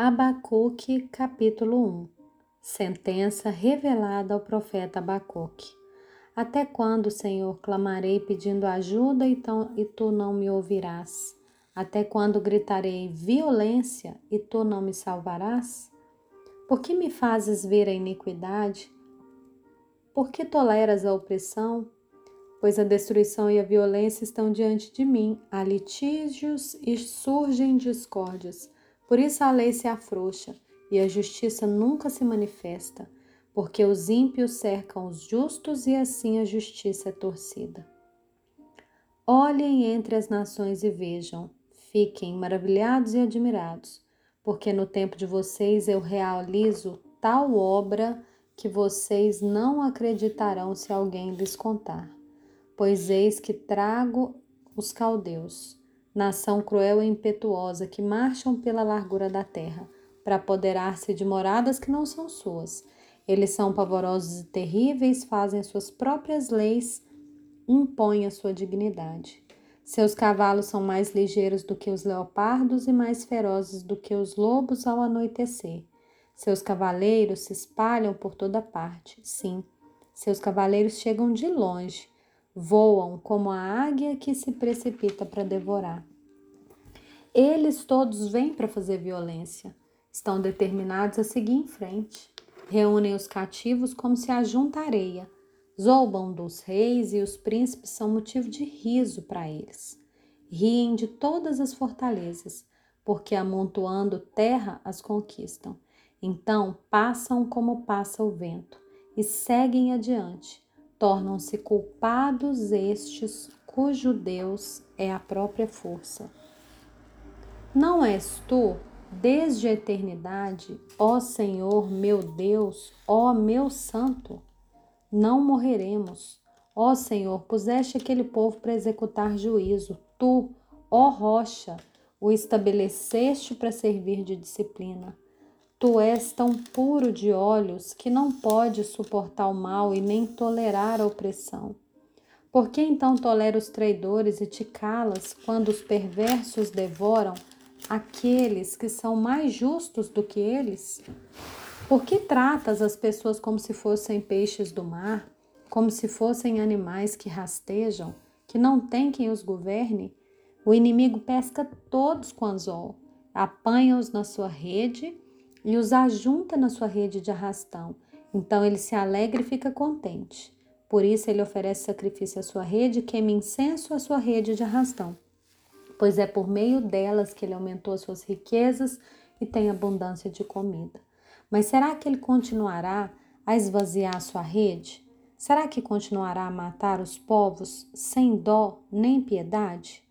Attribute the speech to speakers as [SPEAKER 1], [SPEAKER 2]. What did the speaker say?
[SPEAKER 1] Abacuque, capítulo 1 Sentença revelada ao profeta Abacuque. Até quando, Senhor, clamarei pedindo ajuda e, tão, e tu não me ouvirás? Até quando gritarei violência e tu não me salvarás? Por que me fazes ver a iniquidade? Por que toleras a opressão? Pois a destruição e a violência estão diante de mim, há litígios e surgem discórdias. Por isso a lei se afrouxa e a justiça nunca se manifesta, porque os ímpios cercam os justos e assim a justiça é torcida. Olhem entre as nações e vejam, fiquem maravilhados e admirados, porque no tempo de vocês eu realizo tal obra que vocês não acreditarão se alguém lhes contar. Pois eis que trago os caldeus nação cruel e impetuosa que marcham pela largura da terra, para apoderar-se de moradas que não são suas. Eles são pavorosos e terríveis, fazem suas próprias leis, impõem a sua dignidade. Seus cavalos são mais ligeiros do que os leopardos e mais ferozes do que os lobos ao anoitecer. Seus cavaleiros se espalham por toda parte. Sim, seus cavaleiros chegam de longe voam como a águia que se precipita para devorar. Eles todos vêm para fazer violência, estão determinados a seguir em frente. Reúnem os cativos como se ajunta areia, zombam dos reis e os príncipes são motivo de riso para eles. Riem de todas as fortalezas, porque amontoando terra as conquistam. Então passam como passa o vento e seguem adiante tornam-se culpados estes cujo Deus é a própria força. Não és tu, desde a eternidade, ó Senhor meu Deus, ó meu Santo? Não morreremos. Ó Senhor, puseste aquele povo para executar juízo. Tu, ó rocha, o estabeleceste para servir de disciplina. Tu és tão puro de olhos que não pode suportar o mal e nem tolerar a opressão. Por que então tolera os traidores e te calas quando os perversos devoram aqueles que são mais justos do que eles? Por que tratas as pessoas como se fossem peixes do mar, como se fossem animais que rastejam, que não tem quem os governe? O inimigo pesca todos com anzol, apanha-os na sua rede e os ajunta na sua rede de arrastão. Então ele se alegra e fica contente. Por isso ele oferece sacrifício à sua rede, queima incenso à sua rede de arrastão. Pois é por meio delas que ele aumentou as suas riquezas e tem abundância de comida. Mas será que ele continuará a esvaziar a sua rede? Será que continuará a matar os povos sem dó nem piedade?